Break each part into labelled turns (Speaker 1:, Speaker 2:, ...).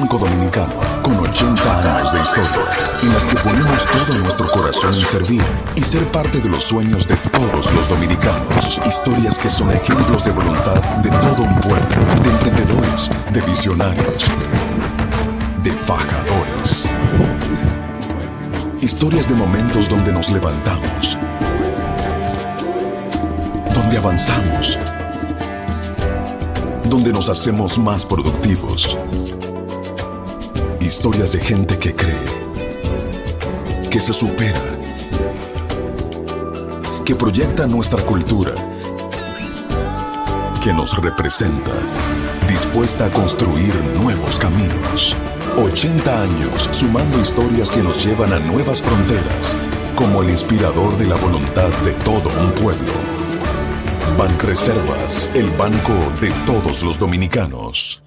Speaker 1: Banco Dominicano, con 80 años de historia, en las que ponemos todo nuestro corazón en servir y ser parte de los sueños de todos los dominicanos. Historias que son ejemplos de voluntad de todo un pueblo, de emprendedores, de visionarios, de fajadores. Historias de momentos donde nos levantamos, donde avanzamos, donde nos hacemos más productivos. Historias de gente que cree, que se supera, que proyecta nuestra cultura, que nos representa, dispuesta a construir nuevos caminos. 80 años sumando historias que nos llevan a nuevas fronteras, como el inspirador de la voluntad de todo un pueblo. Banreservas, el banco de todos los dominicanos.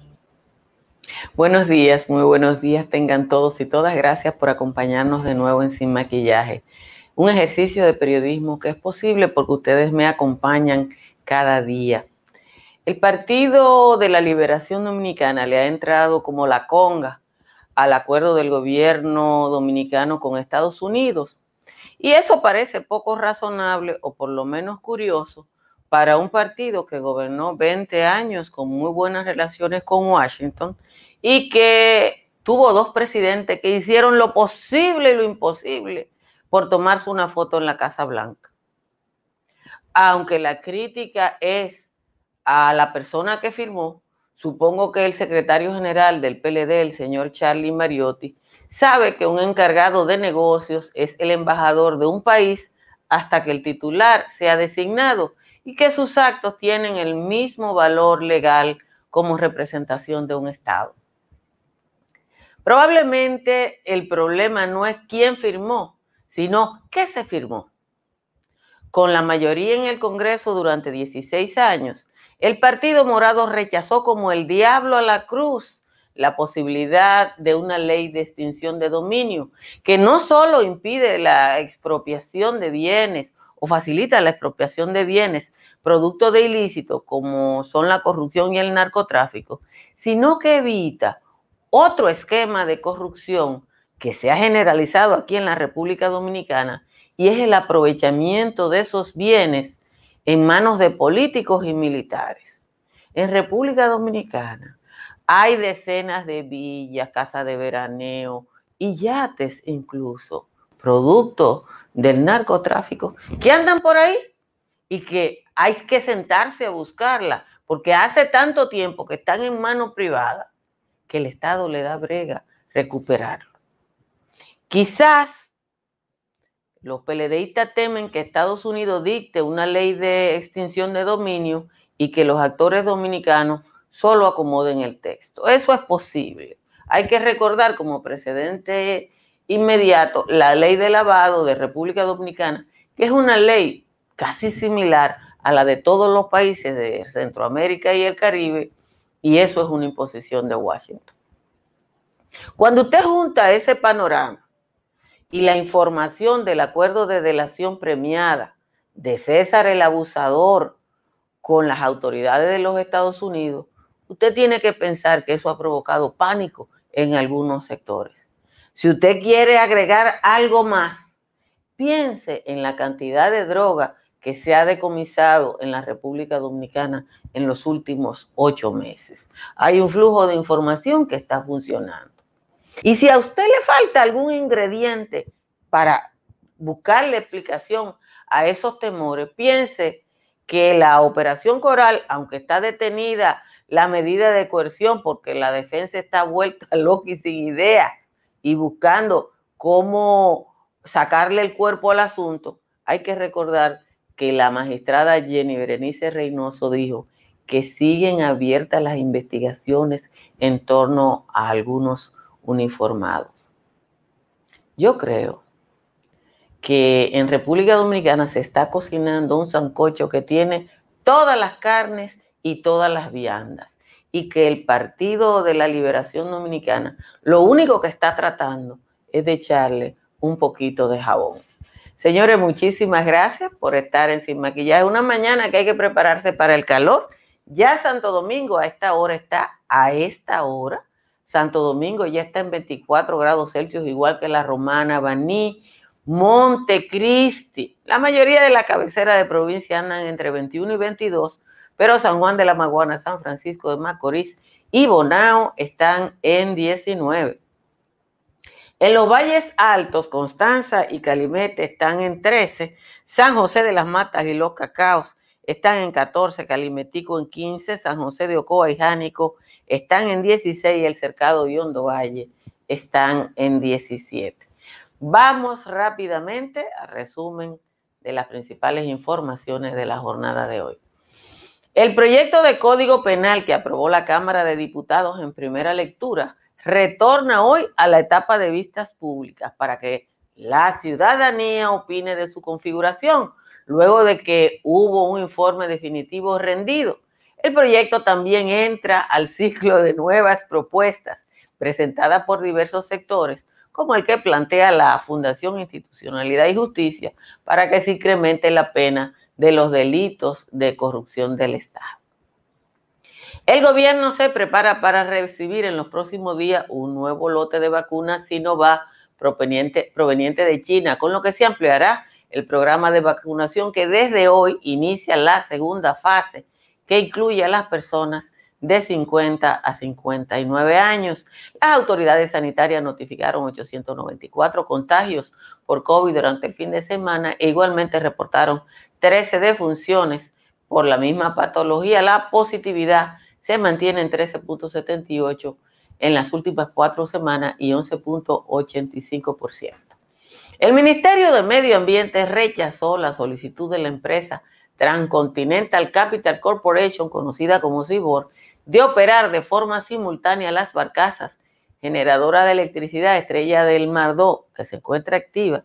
Speaker 2: Buenos días, muy buenos días tengan todos y todas. Gracias por acompañarnos de nuevo en Sin Maquillaje. Un ejercicio de periodismo que es posible porque ustedes me acompañan cada día. El Partido de la Liberación Dominicana le ha entrado como la conga al acuerdo del gobierno dominicano con Estados Unidos. Y eso parece poco razonable o por lo menos curioso para un partido que gobernó 20 años con muy buenas relaciones con Washington y que tuvo dos presidentes que hicieron lo posible y lo imposible por tomarse una foto en la Casa Blanca. Aunque la crítica es a la persona que firmó, supongo que el secretario general del PLD, el señor Charlie Mariotti, sabe que un encargado de negocios es el embajador de un país hasta que el titular sea designado y que sus actos tienen el mismo valor legal como representación de un Estado. Probablemente el problema no es quién firmó, sino qué se firmó. Con la mayoría en el Congreso durante 16 años, el Partido Morado rechazó como el diablo a la cruz la posibilidad de una ley de extinción de dominio, que no solo impide la expropiación de bienes o facilita la expropiación de bienes producto de ilícitos como son la corrupción y el narcotráfico, sino que evita otro esquema de corrupción que se ha generalizado aquí en la República Dominicana y es el aprovechamiento de esos bienes en manos de políticos y militares. En República Dominicana hay decenas de villas, casas de veraneo y yates incluso, producto del narcotráfico, que andan por ahí y que hay que sentarse a buscarla, porque hace tanto tiempo que están en mano privada que el Estado le da brega recuperarlo. Quizás los PLDistas temen que Estados Unidos dicte una ley de extinción de dominio y que los actores dominicanos solo acomoden el texto. Eso es posible. Hay que recordar como precedente inmediato la ley de lavado de República Dominicana, que es una ley casi similar a la de todos los países de Centroamérica y el Caribe, y eso es una imposición de Washington. Cuando usted junta ese panorama y la información del acuerdo de delación premiada de César el abusador con las autoridades de los Estados Unidos, usted tiene que pensar que eso ha provocado pánico en algunos sectores. Si usted quiere agregar algo más, piense en la cantidad de droga que se ha decomisado en la República Dominicana en los últimos ocho meses. Hay un flujo de información que está funcionando. Y si a usted le falta algún ingrediente para buscarle explicación a esos temores, piense que la operación Coral, aunque está detenida la medida de coerción porque la defensa está vuelta loca y sin idea y buscando cómo sacarle el cuerpo al asunto, hay que recordar que la magistrada Jenny Berenice Reynoso dijo que siguen abiertas las investigaciones en torno a algunos uniformados. Yo creo que en República Dominicana se está cocinando un sancocho que tiene todas las carnes y todas las viandas y que el Partido de la Liberación Dominicana lo único que está tratando es de echarle un poquito de jabón. Señores, muchísimas gracias por estar en Sin Maquillaje. Una mañana que hay que prepararse para el calor. Ya Santo Domingo a esta hora está, a esta hora, Santo Domingo ya está en 24 grados Celsius, igual que la Romana, Baní, Montecristi. La mayoría de la cabecera de provincia andan entre 21 y 22, pero San Juan de la Maguana, San Francisco de Macorís y Bonao están en 19. En los valles altos, Constanza y Calimete están en 13, San José de las Matas y Los Cacaos están en 14, Calimetico en 15, San José de Ocoa y Jánico están en 16 y el Cercado de Hondo Valle están en 17. Vamos rápidamente a resumen de las principales informaciones de la jornada de hoy. El proyecto de Código Penal que aprobó la Cámara de Diputados en primera lectura retorna hoy a la etapa de vistas públicas para que la ciudadanía opine de su configuración, luego de que hubo un informe definitivo rendido. El proyecto también entra al ciclo de nuevas propuestas presentadas por diversos sectores, como el que plantea la Fundación Institucionalidad y Justicia para que se incremente la pena de los delitos de corrupción del Estado. El gobierno se prepara para recibir en los próximos días un nuevo lote de vacunas Sinovac proveniente, proveniente de China, con lo que se ampliará el programa de vacunación que desde hoy inicia la segunda fase, que incluye a las personas de 50 a 59 años. Las autoridades sanitarias notificaron 894 contagios por COVID durante el fin de semana e igualmente reportaron 13 defunciones por la misma patología. La positividad se mantiene en 13.78 en las últimas cuatro semanas y 11.85%. El Ministerio de Medio Ambiente rechazó la solicitud de la empresa Transcontinental Capital Corporation, conocida como CIBOR, de operar de forma simultánea las barcazas generadora de electricidad Estrella del Mar 2, que se encuentra activa,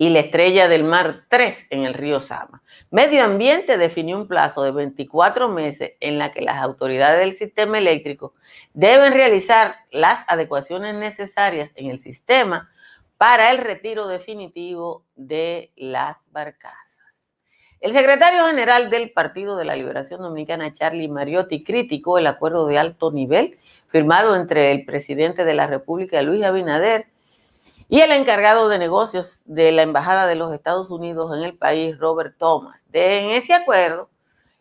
Speaker 2: y la Estrella del Mar 3 en el río Sama. Medio Ambiente definió un plazo de 24 meses en la que las autoridades del sistema eléctrico deben realizar las adecuaciones necesarias en el sistema para el retiro definitivo de las barcazas. El secretario general del Partido de la Liberación Dominicana, Charlie Mariotti, criticó el acuerdo de alto nivel firmado entre el presidente de la República, Luis Abinader, y el encargado de negocios de la Embajada de los Estados Unidos en el país, Robert Thomas. De, en ese acuerdo,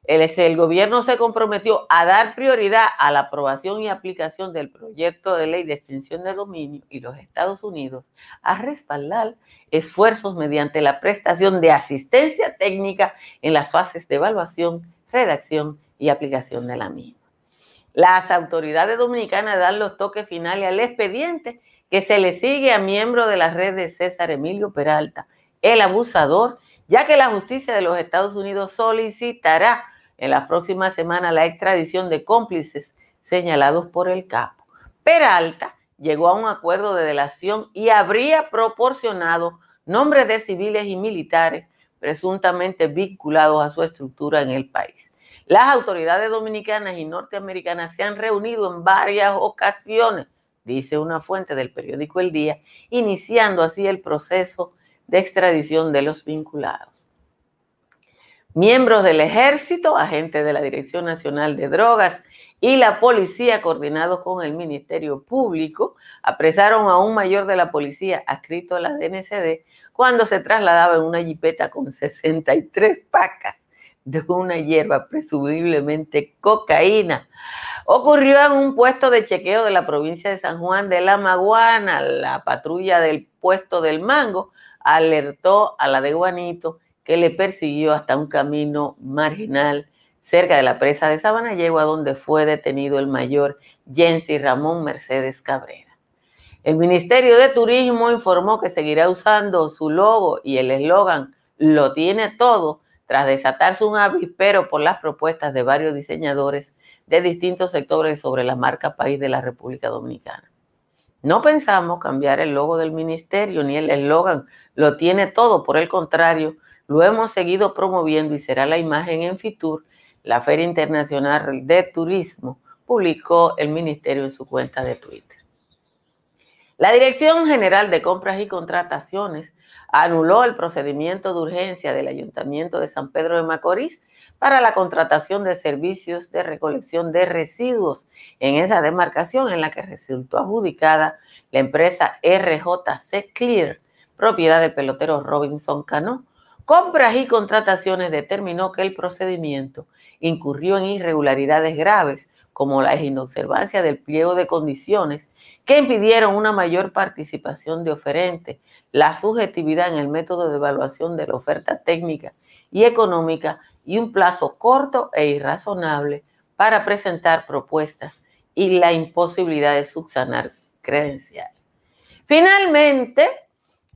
Speaker 2: el, el, gobierno se comprometió a dar prioridad a la aprobación y aplicación del proyecto de ley de extinción de dominio y los Estados Unidos a respaldar esfuerzos mediante la prestación de asistencia técnica en las fases de evaluación, redacción y aplicación de la misma. Las autoridades dominicanas dan los toques finales al expediente que se le sigue a miembro de la red de César Emilio Peralta, el abusador, ya que la justicia de los Estados Unidos solicitará en la próxima semana la extradición de cómplices señalados por el capo. Peralta llegó a un acuerdo de delación y habría proporcionado nombres de civiles y militares presuntamente vinculados a su estructura en el país. Las autoridades dominicanas y norteamericanas se han reunido en varias ocasiones dice una fuente del periódico El Día, iniciando así el proceso de extradición de los vinculados. Miembros del ejército, agentes de la Dirección Nacional de Drogas y la policía, coordinados con el Ministerio Público, apresaron a un mayor de la policía adscrito a la DNCD cuando se trasladaba en una jipeta con 63 pacas de una hierba, presumiblemente cocaína. Ocurrió en un puesto de chequeo de la provincia de San Juan de la Maguana. La patrulla del puesto del Mango alertó a la de Guanito que le persiguió hasta un camino marginal cerca de la presa de Sabanayegua, donde fue detenido el mayor Jensi Ramón Mercedes Cabrera. El Ministerio de Turismo informó que seguirá usando su logo y el eslogan Lo tiene todo tras desatarse un avispero por las propuestas de varios diseñadores de distintos sectores sobre la marca país de la República Dominicana. No pensamos cambiar el logo del ministerio ni el eslogan, lo tiene todo, por el contrario, lo hemos seguido promoviendo y será la imagen en Fitur, la Feria Internacional de Turismo, publicó el ministerio en su cuenta de Twitter. La Dirección General de Compras y Contrataciones anuló el procedimiento de urgencia del Ayuntamiento de San Pedro de Macorís para la contratación de servicios de recolección de residuos en esa demarcación en la que resultó adjudicada la empresa RJC Clear, propiedad del pelotero Robinson Cano. Compras y contrataciones determinó que el procedimiento incurrió en irregularidades graves como la inobservancia del pliego de condiciones que impidieron una mayor participación de oferentes, la subjetividad en el método de evaluación de la oferta técnica y económica y un plazo corto e irrazonable para presentar propuestas y la imposibilidad de subsanar credenciales. Finalmente,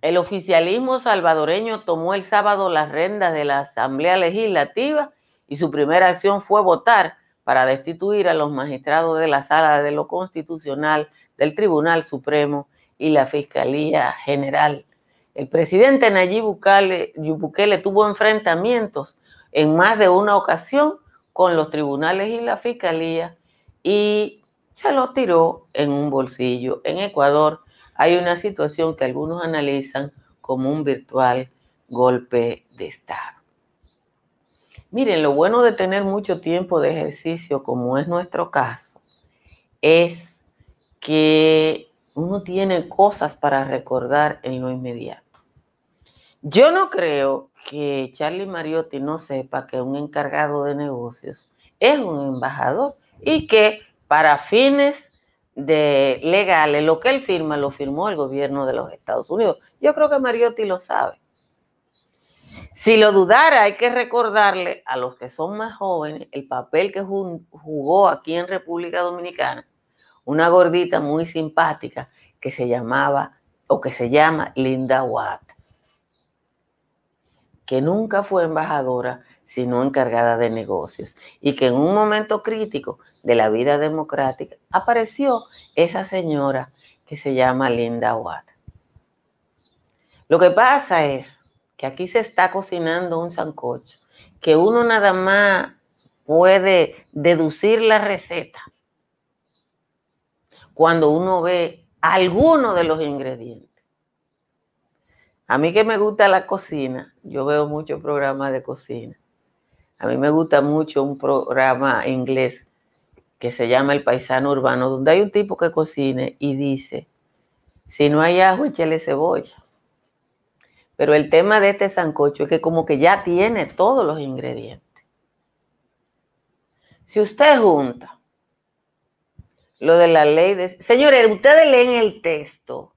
Speaker 2: el oficialismo salvadoreño tomó el sábado las rendas de la Asamblea Legislativa y su primera acción fue votar para destituir a los magistrados de la Sala de lo Constitucional del Tribunal Supremo y la Fiscalía General. El presidente Nayib Bukele, tuvo enfrentamientos en más de una ocasión con los tribunales y la Fiscalía y se lo tiró en un bolsillo. En Ecuador hay una situación que algunos analizan como un virtual golpe de Estado. Miren, lo bueno de tener mucho tiempo de ejercicio, como es nuestro caso, es que uno tiene cosas para recordar en lo inmediato. Yo no creo que Charlie Mariotti no sepa que un encargado de negocios es un embajador y que para fines legales lo que él firma lo firmó el gobierno de los Estados Unidos. Yo creo que Mariotti lo sabe. Si lo dudara, hay que recordarle a los que son más jóvenes el papel que jugó aquí en República Dominicana una gordita muy simpática que se llamaba o que se llama Linda Watt, que nunca fue embajadora, sino encargada de negocios, y que en un momento crítico de la vida democrática apareció esa señora que se llama Linda Watt. Lo que pasa es que aquí se está cocinando un sancocho, que uno nada más puede deducir la receta cuando uno ve alguno de los ingredientes. A mí que me gusta la cocina, yo veo muchos programas de cocina. A mí me gusta mucho un programa inglés que se llama El Paisano Urbano, donde hay un tipo que cocine y dice, si no hay ajo, échale cebolla. Pero el tema de este sancocho es que como que ya tiene todos los ingredientes. Si usted junta lo de la ley de... Señores, ustedes leen el texto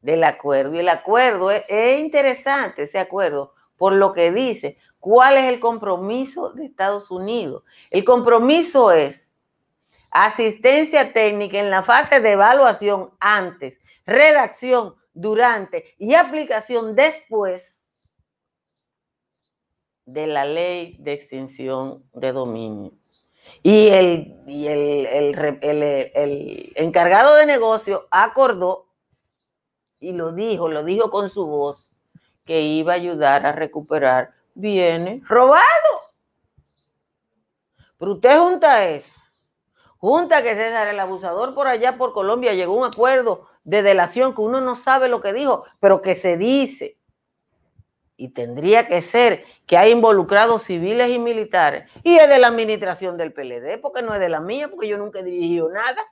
Speaker 2: del acuerdo y el acuerdo es, es interesante, ese acuerdo, por lo que dice cuál es el compromiso de Estados Unidos. El compromiso es asistencia técnica en la fase de evaluación antes, redacción, durante y aplicación después de la ley de extinción de dominio. Y el, el, encargado de negocio acordó y lo dijo, lo dijo con su voz, que iba a ayudar a recuperar bienes robados. Pero usted junta eso, junta que César el abusador por allá por Colombia llegó a un acuerdo de delación que uno no sabe lo que dijo, pero que se dice. Y tendría que ser que hay involucrados civiles y militares. Y es de la administración del PLD, porque no es de la mía, porque yo nunca he dirigido nada.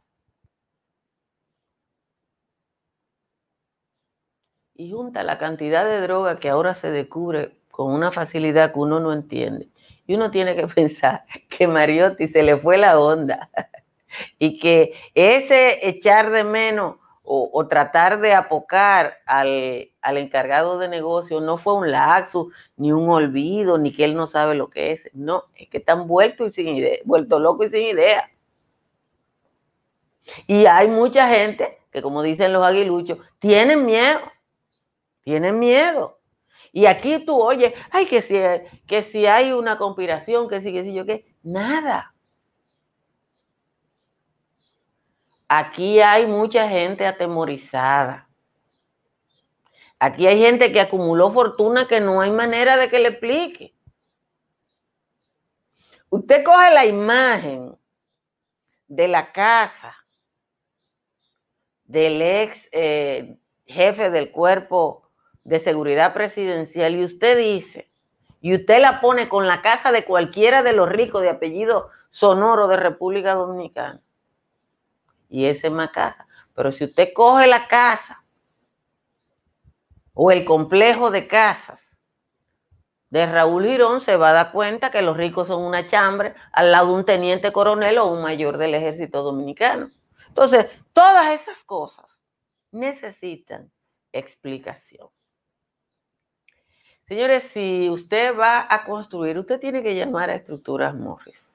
Speaker 2: Y junta la cantidad de droga que ahora se descubre con una facilidad que uno no entiende. Y uno tiene que pensar que Mariotti se le fue la onda y que ese echar de menos o, tratar de apocar al, encargado de negocio no fue un laxo, ni un olvido, ni que él no sabe lo que es. No, es que están vueltos y sin idea, vuelto loco y sin idea. Y hay mucha gente que, como dicen los aguiluchos, tienen miedo, tienen miedo. Y aquí tú oyes, ay, que si, que si hay una conspiración, que si, que si yo qué, nada. Aquí hay mucha gente atemorizada. Aquí hay gente que acumuló fortuna que no hay manera de que le explique. Usted coge la imagen de la casa del ex eh, jefe del cuerpo de seguridad presidencial y usted dice, y usted la pone con la casa de cualquiera de los ricos de apellido sonoro de República Dominicana, y esa es más casa. Pero si usted coge la casa o el complejo de casas de Raúl Girón, se va a dar cuenta que los ricos son una chambre al lado de un teniente coronel o un mayor del ejército dominicano. Entonces, todas esas cosas necesitan explicación. Señores, si usted va a construir, usted tiene que llamar a Estructuras Morris.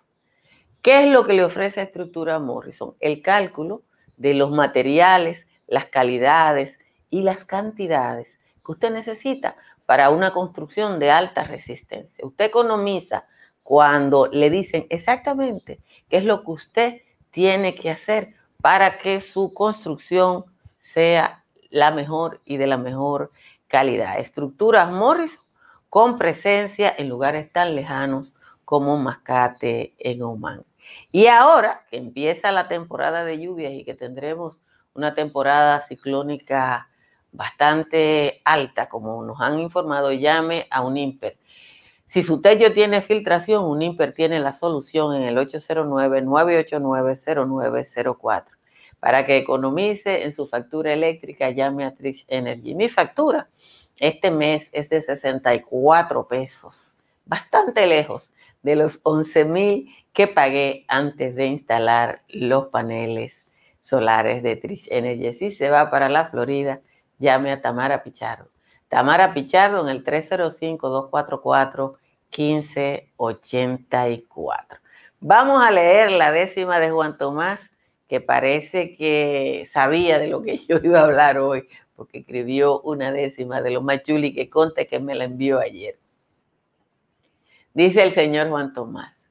Speaker 2: ¿Qué es lo que le ofrece a Estructuras Morrison? El cálculo de los materiales, las calidades y las cantidades que usted necesita para una construcción de alta resistencia. Usted economiza cuando le dicen exactamente qué es lo que usted tiene que hacer para que su construcción sea la mejor y de la mejor calidad. Estructuras Morrison con presencia en lugares tan lejanos como Mascate en Oman. Y ahora que empieza la temporada de lluvias y que tendremos una temporada ciclónica bastante alta, como nos han informado, llame a un IMPER. Si su techo tiene filtración, un IMPER tiene la solución en el 809-989-0904. Para que economice en su factura eléctrica, llame a Trix Energy. Mi factura este mes es de 64 pesos, bastante lejos de los 11 mil que pagué antes de instalar los paneles solares de Trish Energy. Si se va para la Florida, llame a Tamara Pichardo. Tamara Pichardo en el 305-244-1584. Vamos a leer la décima de Juan Tomás, que parece que sabía de lo que yo iba a hablar hoy, porque escribió una décima de lo más chuli que conte que me la envió ayer. Dice el señor Juan Tomás.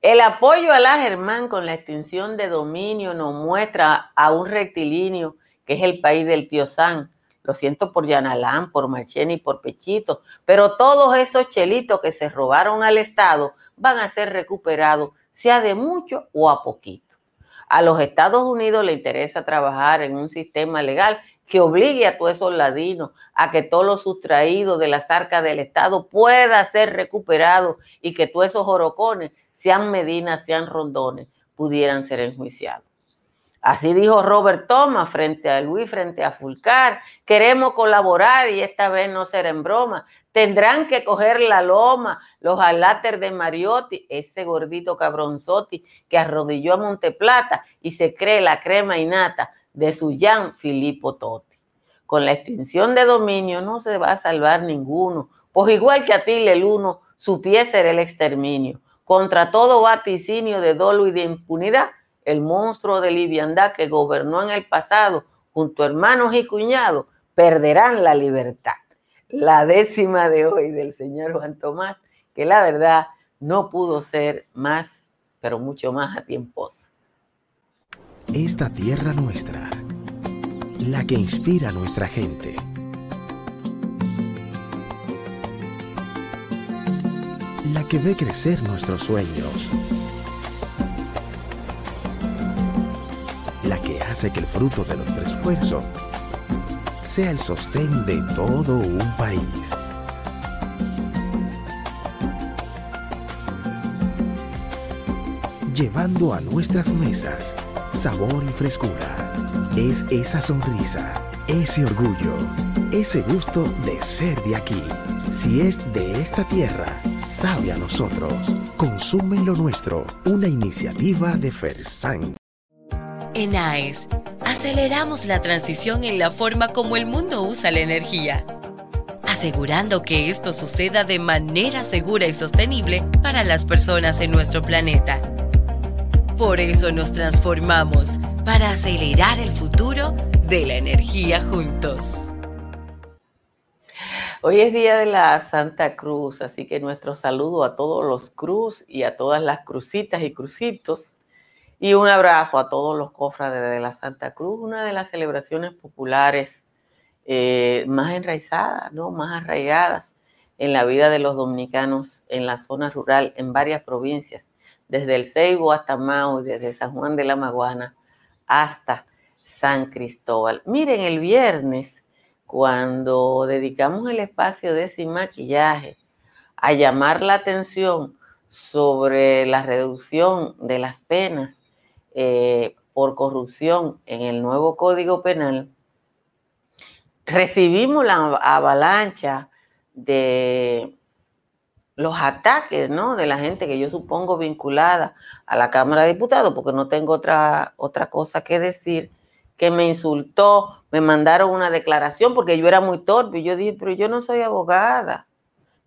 Speaker 2: El apoyo a la Germán con la extinción de dominio nos muestra a un rectilíneo que es el país del tío San. Lo siento por Yanalán, por Marcheni por Pechito, pero todos esos chelitos que se robaron al Estado van a ser recuperados, sea de mucho o a poquito. A los Estados Unidos le interesa trabajar en un sistema legal que obligue a todos esos ladinos a que todo lo sustraído de las arcas del Estado pueda ser recuperado y que todos esos orocones, sean medinas, sean rondones, pudieran ser enjuiciados. Así dijo Robert Thomas frente a Luis, frente a Fulcar. Queremos colaborar y esta vez no será en broma. Tendrán que coger la loma, los aláter de Mariotti, ese gordito cabronzotti que arrodilló a Monteplata y se cree la crema innata de su Jean Filippo Totti. Con la extinción de dominio no se va a salvar ninguno, pues igual que Atila el uno, su pie será el exterminio. Contra todo vaticinio de dolo y de impunidad, el monstruo de liviandad que gobernó en el pasado junto a hermanos y cuñados perderán la libertad. La décima de hoy del señor Juan Tomás, que la verdad no pudo ser más, pero mucho más a tiempos
Speaker 3: esta tierra nuestra, la que inspira a nuestra gente. La que ve crecer nuestros sueños. La que hace que el fruto de nuestro esfuerzo sea el sostén de todo un país. Llevando a nuestras mesas sabor y frescura. Es esa sonrisa, ese orgullo, ese gusto de ser de aquí. Si es de esta tierra, sabe a nosotros. Consume lo nuestro, una iniciativa de Fersan.
Speaker 4: En AES, aceleramos la transición en la forma como el mundo usa la energía, asegurando que esto suceda de manera segura y sostenible para las personas en nuestro planeta por eso nos transformamos, para acelerar el futuro de la energía juntos.
Speaker 2: Hoy es día de la Santa Cruz, así que nuestro saludo a todos los cruz y a todas las crucitas y crucitos. Y un abrazo a todos los cofrades de la Santa Cruz, una de las celebraciones populares eh, más enraizadas, ¿no? más arraigadas en la vida de los dominicanos en la zona rural, en varias provincias desde el Ceibo hasta Mao, desde San Juan de la Maguana hasta San Cristóbal. Miren, el viernes cuando dedicamos el espacio de sin maquillaje a llamar la atención sobre la reducción de las penas eh, por corrupción en el nuevo Código Penal, recibimos la avalancha de los ataques, ¿no? De la gente que yo supongo vinculada a la Cámara de Diputados, porque no tengo otra, otra cosa que decir, que me insultó, me mandaron una declaración porque yo era muy torpe. Y yo dije, pero yo no soy abogada.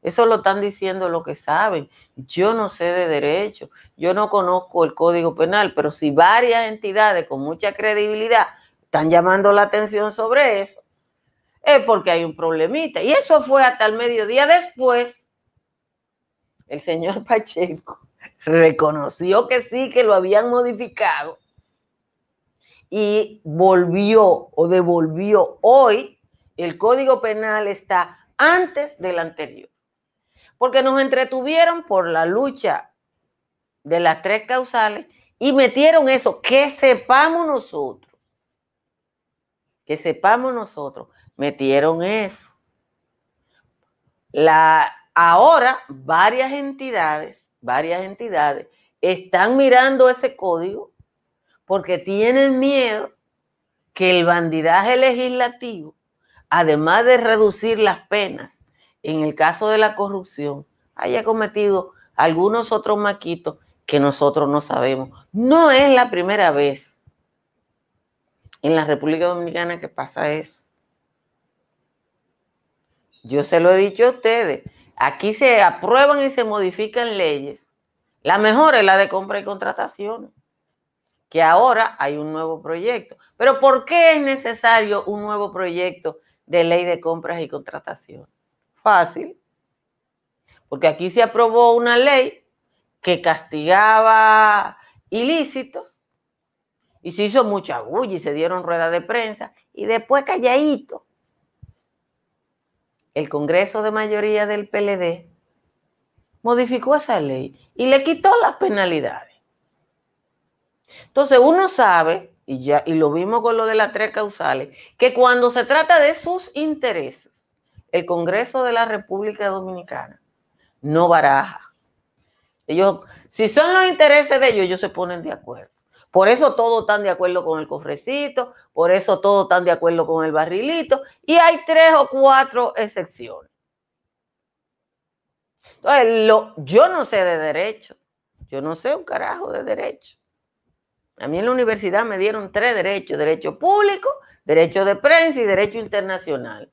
Speaker 2: Eso lo están diciendo lo que saben. Yo no sé de derecho, yo no conozco el Código Penal, pero si varias entidades con mucha credibilidad están llamando la atención sobre eso, es porque hay un problemita. Y eso fue hasta el mediodía después el señor Pacheco reconoció que sí, que lo habían modificado y volvió o devolvió. Hoy el Código Penal está antes del anterior, porque nos entretuvieron por la lucha de las tres causales y metieron eso, que sepamos nosotros, que sepamos nosotros, metieron eso. La, Ahora, varias entidades, varias entidades están mirando ese código porque tienen miedo que el bandidaje legislativo, además de reducir las penas en el caso de la corrupción, haya cometido algunos otros maquitos que nosotros no sabemos. No es la primera vez en la República Dominicana que pasa eso. Yo se lo he dicho a ustedes. Aquí se aprueban y se modifican leyes. La mejor es la de compra y contratación, que ahora hay un nuevo proyecto. Pero ¿por qué es necesario un nuevo proyecto de ley de compras y contratación? Fácil. Porque aquí se aprobó una ley que castigaba ilícitos y se hizo mucha bulla y se dieron ruedas de prensa y después calladito el Congreso de mayoría del PLD modificó esa ley y le quitó las penalidades. Entonces uno sabe, y, ya, y lo vimos con lo de las tres causales, que cuando se trata de sus intereses, el Congreso de la República Dominicana no baraja. Ellos, si son los intereses de ellos, ellos se ponen de acuerdo. Por eso todos están de acuerdo con el cofrecito, por eso todos están de acuerdo con el barrilito, y hay tres o cuatro excepciones. Entonces, yo no sé de derecho, yo no sé un carajo de derecho. A mí en la universidad me dieron tres derechos, derecho público, derecho de prensa y derecho internacional.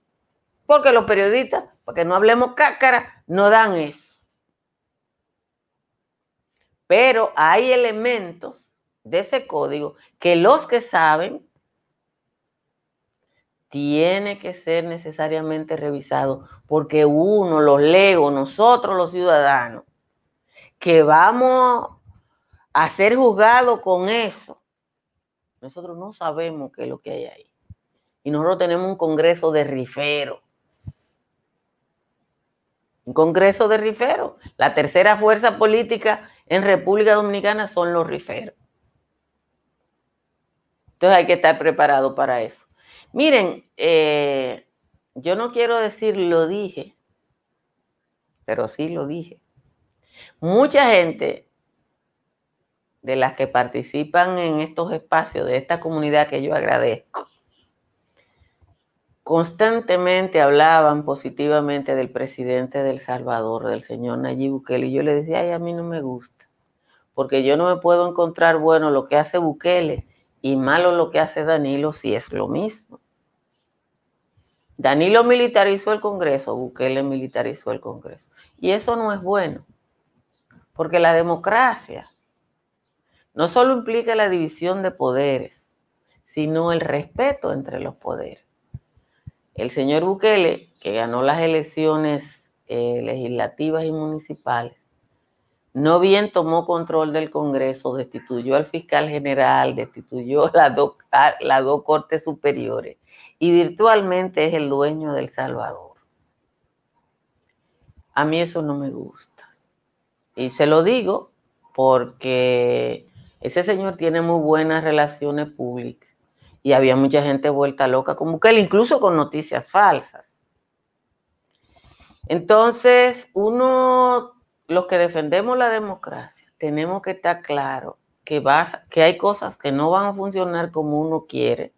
Speaker 2: Porque los periodistas, para que no hablemos cácara, no dan eso. Pero hay elementos de ese código que los que saben tiene que ser necesariamente revisado porque uno, los legos, nosotros los ciudadanos, que vamos a ser juzgados con eso, nosotros no sabemos qué es lo que hay ahí. Y nosotros tenemos un congreso de rifero. Un congreso de rifero. La tercera fuerza política en República Dominicana son los riferos. Entonces hay que estar preparado para eso. Miren, eh, yo no quiero decir lo dije, pero sí lo dije. Mucha gente de las que participan en estos espacios de esta comunidad que yo agradezco, constantemente hablaban positivamente del presidente del Salvador, del señor Nayib Bukele, y yo le decía, ay, a mí no me gusta, porque yo no me puedo encontrar bueno lo que hace Bukele y malo lo que hace Danilo si es lo mismo. Danilo militarizó el Congreso, Bukele militarizó el Congreso. Y eso no es bueno, porque la democracia no solo implica la división de poderes, sino el respeto entre los poderes. El señor Bukele, que ganó las elecciones eh, legislativas y municipales, no bien tomó control del Congreso, destituyó al fiscal general, destituyó las dos, dos cortes superiores y virtualmente es el dueño del Salvador. A mí eso no me gusta. Y se lo digo porque ese señor tiene muy buenas relaciones públicas Y había mucha gente vuelta loca con Bukele, incluso con noticias falsas. Entonces, uno, los que defendemos la democracia, tenemos que estar claro que, va, que hay cosas que no van a funcionar como uno quiere,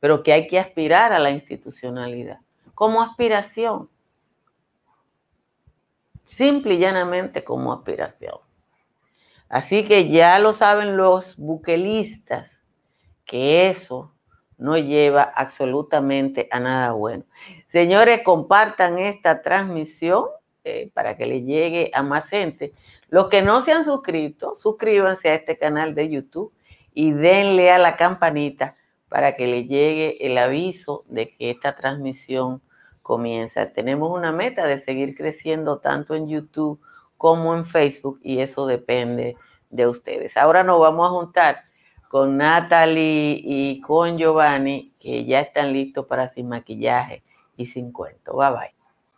Speaker 2: pero que hay que aspirar a la institucionalidad, como aspiración. Simple y llanamente como aspiración. Así que ya lo saben los buquelistas, que eso no lleva absolutamente a nada bueno. Señores, compartan esta transmisión eh, para que le llegue a más gente. Los que no se han suscrito, suscríbanse a este canal de YouTube y denle a la campanita para que le llegue el aviso de que esta transmisión comienza. Tenemos una meta de seguir creciendo tanto en YouTube como en Facebook y eso depende de ustedes. Ahora nos vamos a juntar con Natalie y con Giovanni que ya están listos para sin maquillaje y sin cuento. Bye bye.